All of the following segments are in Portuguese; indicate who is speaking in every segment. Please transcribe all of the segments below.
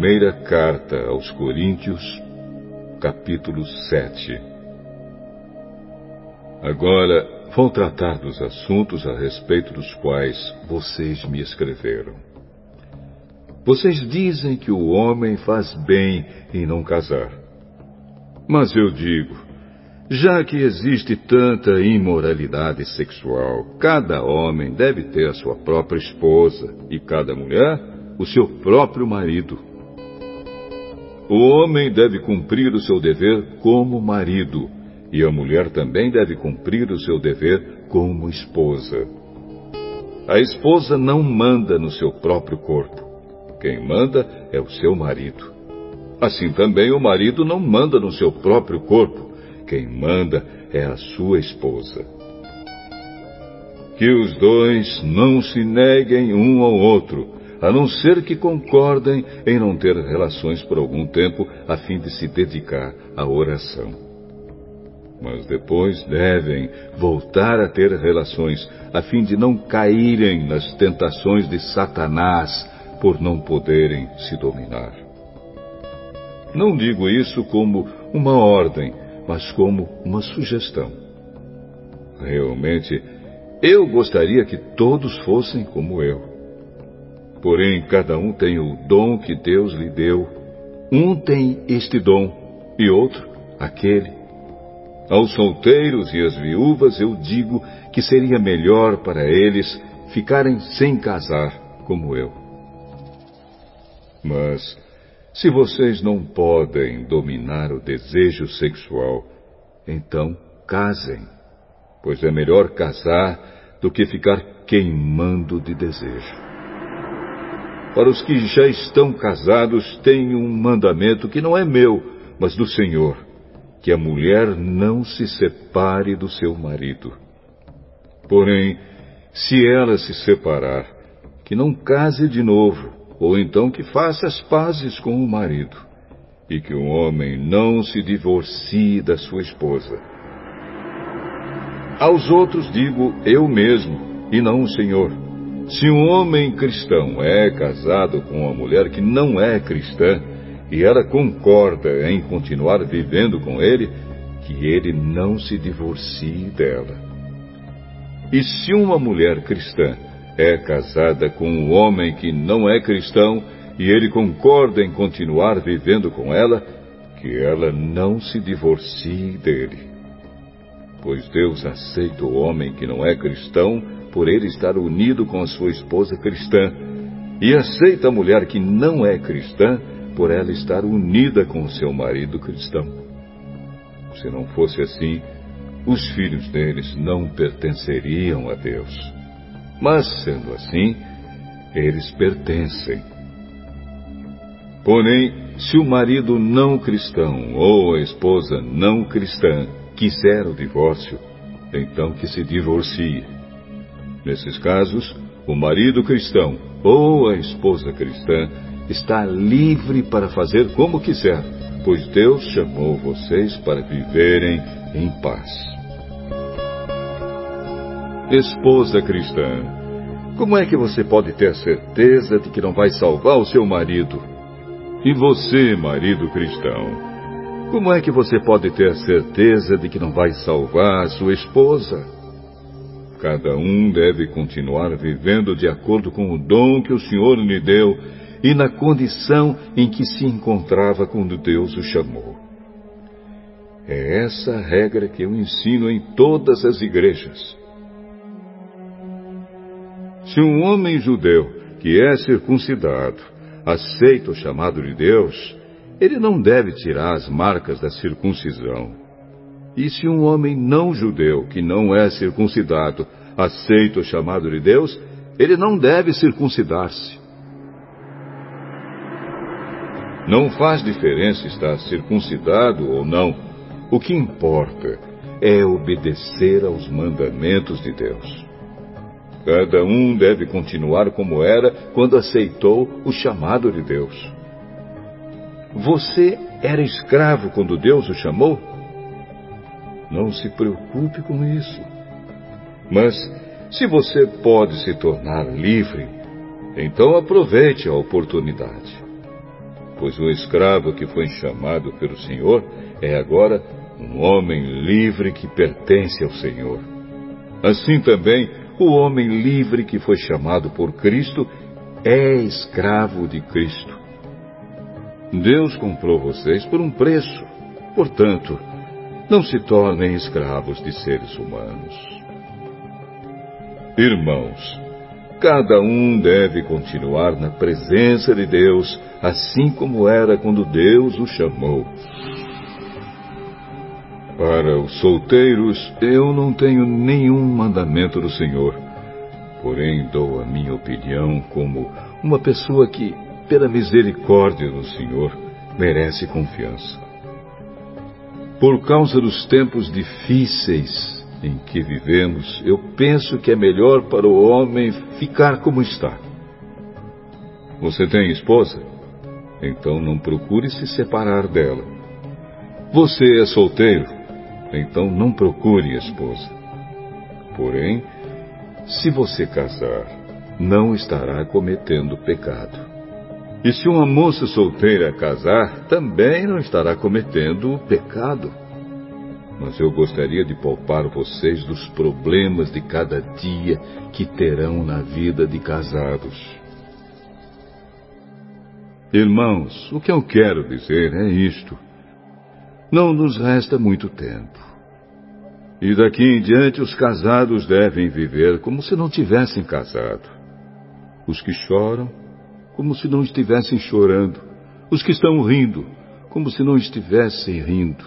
Speaker 1: Primeira carta aos Coríntios, capítulo 7. Agora vou tratar dos assuntos a respeito dos quais vocês me escreveram. Vocês dizem que o homem faz bem em não casar. Mas eu digo, já que existe tanta imoralidade sexual, cada homem deve ter a sua própria esposa e cada mulher o seu próprio marido. O homem deve cumprir o seu dever como marido e a mulher também deve cumprir o seu dever como esposa. A esposa não manda no seu próprio corpo. Quem manda é o seu marido. Assim também o marido não manda no seu próprio corpo quem manda é a sua esposa. Que os dois não se neguem um ao outro, a não ser que concordem em não ter relações por algum tempo a fim de se dedicar à oração. Mas depois devem voltar a ter relações a fim de não caírem nas tentações de Satanás por não poderem se dominar. Não digo isso como uma ordem, mas como uma sugestão. Realmente, eu gostaria que todos fossem como eu. Porém, cada um tem o dom que Deus lhe deu. Um tem este dom e outro aquele. Aos solteiros e às viúvas eu digo que seria melhor para eles ficarem sem casar, como eu. Mas se vocês não podem dominar o desejo sexual, então casem, pois é melhor casar do que ficar queimando de desejo. Para os que já estão casados, tem um mandamento que não é meu, mas do Senhor, que a mulher não se separe do seu marido. Porém, se ela se separar, que não case de novo, ou então que faça as pazes com o marido, e que o homem não se divorcie da sua esposa. Aos outros digo eu mesmo, e não o Senhor. Se um homem cristão é casado com uma mulher que não é cristã, e ela concorda em continuar vivendo com ele, que ele não se divorcie dela. E se uma mulher cristã é casada com um homem que não é cristão e ele concorda em continuar vivendo com ela, que ela não se divorcie dele. Pois Deus aceita o homem que não é cristão por ele estar unido com a sua esposa cristã, e aceita a mulher que não é cristã por ela estar unida com o seu marido cristão. Se não fosse assim, os filhos deles não pertenceriam a Deus. Mas, sendo assim, eles pertencem. Porém, se o marido não cristão ou a esposa não cristã quiser o divórcio, então que se divorcie. Nesses casos, o marido cristão ou a esposa cristã está livre para fazer como quiser, pois Deus chamou vocês para viverem em paz esposa cristã, como é que você pode ter certeza de que não vai salvar o seu marido? E você, marido cristão, como é que você pode ter certeza de que não vai salvar a sua esposa? Cada um deve continuar vivendo de acordo com o dom que o Senhor lhe deu e na condição em que se encontrava quando Deus o chamou. É essa a regra que eu ensino em todas as igrejas. Se um homem judeu que é circuncidado aceita o chamado de Deus, ele não deve tirar as marcas da circuncisão. E se um homem não judeu que não é circuncidado aceita o chamado de Deus, ele não deve circuncidar-se. Não faz diferença estar circuncidado ou não. O que importa é obedecer aos mandamentos de Deus. Cada um deve continuar como era quando aceitou o chamado de Deus. Você era escravo quando Deus o chamou? Não se preocupe com isso. Mas, se você pode se tornar livre, então aproveite a oportunidade. pois o escravo que foi chamado pelo Senhor é agora um homem livre que pertence ao Senhor. Assim também, o homem livre que foi chamado por Cristo é escravo de Cristo. Deus comprou vocês por um preço. Portanto, não se tornem escravos de seres humanos. Irmãos, cada um deve continuar na presença de Deus, assim como era quando Deus o chamou. Para os solteiros, eu não tenho nenhum mandamento do Senhor. Porém, dou a minha opinião como uma pessoa que, pela misericórdia do Senhor, merece confiança. Por causa dos tempos difíceis em que vivemos, eu penso que é melhor para o homem ficar como está. Você tem esposa? Então não procure se separar dela. Você é solteiro? então não procure esposa. Porém, se você casar, não estará cometendo pecado. E se uma moça solteira casar, também não estará cometendo pecado. Mas eu gostaria de poupar vocês dos problemas de cada dia que terão na vida de casados. Irmãos, o que eu quero dizer é isto. Não nos resta muito tempo. E daqui em diante os casados devem viver como se não tivessem casado. Os que choram, como se não estivessem chorando. Os que estão rindo, como se não estivessem rindo.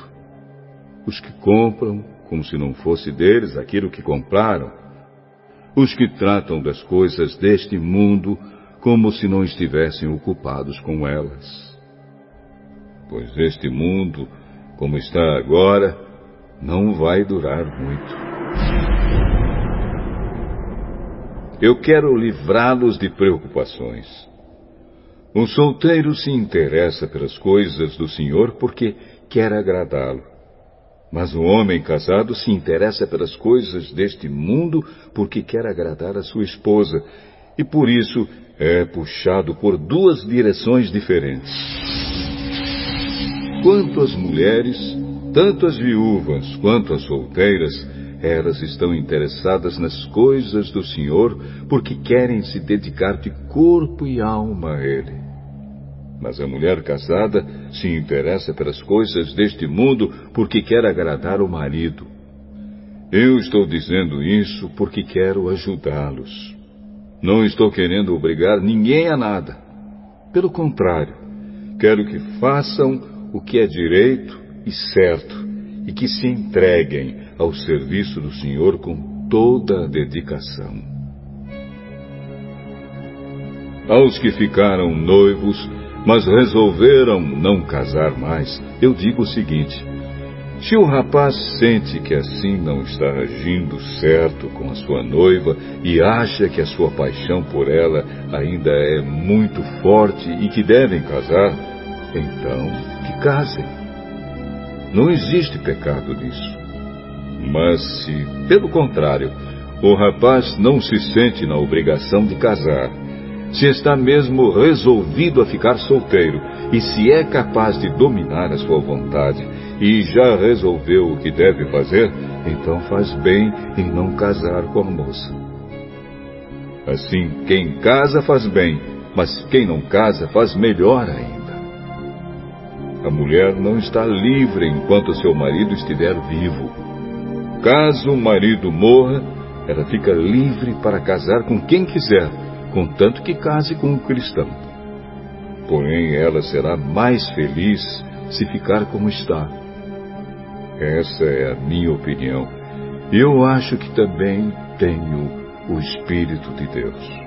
Speaker 1: Os que compram, como se não fosse deles aquilo que compraram. Os que tratam das coisas deste mundo como se não estivessem ocupados com elas. Pois este mundo como está agora, não vai durar muito. Eu quero livrá-los de preocupações. Um solteiro se interessa pelas coisas do Senhor porque quer agradá-lo. Mas o homem casado se interessa pelas coisas deste mundo porque quer agradar a sua esposa e por isso é puxado por duas direções diferentes. Quanto às mulheres, tanto as viúvas quanto as solteiras, elas estão interessadas nas coisas do Senhor porque querem se dedicar de corpo e alma a Ele. Mas a mulher casada se interessa pelas coisas deste mundo porque quer agradar o marido. Eu estou dizendo isso porque quero ajudá-los. Não estou querendo obrigar ninguém a nada. Pelo contrário, quero que façam o que é direito e certo e que se entreguem ao serviço do Senhor com toda a dedicação. Aos que ficaram noivos, mas resolveram não casar mais, eu digo o seguinte: se o rapaz sente que assim não está agindo certo com a sua noiva e acha que a sua paixão por ela ainda é muito forte e que devem casar, então que casem. Não existe pecado nisso. Mas se, pelo contrário, o rapaz não se sente na obrigação de casar, se está mesmo resolvido a ficar solteiro e se é capaz de dominar a sua vontade e já resolveu o que deve fazer, então faz bem em não casar com a moça. Assim, quem casa faz bem, mas quem não casa faz melhor ainda. A mulher não está livre enquanto seu marido estiver vivo. Caso o marido morra, ela fica livre para casar com quem quiser, contanto que case com um cristão. Porém, ela será mais feliz se ficar como está. Essa é a minha opinião. Eu acho que também tenho o Espírito de Deus.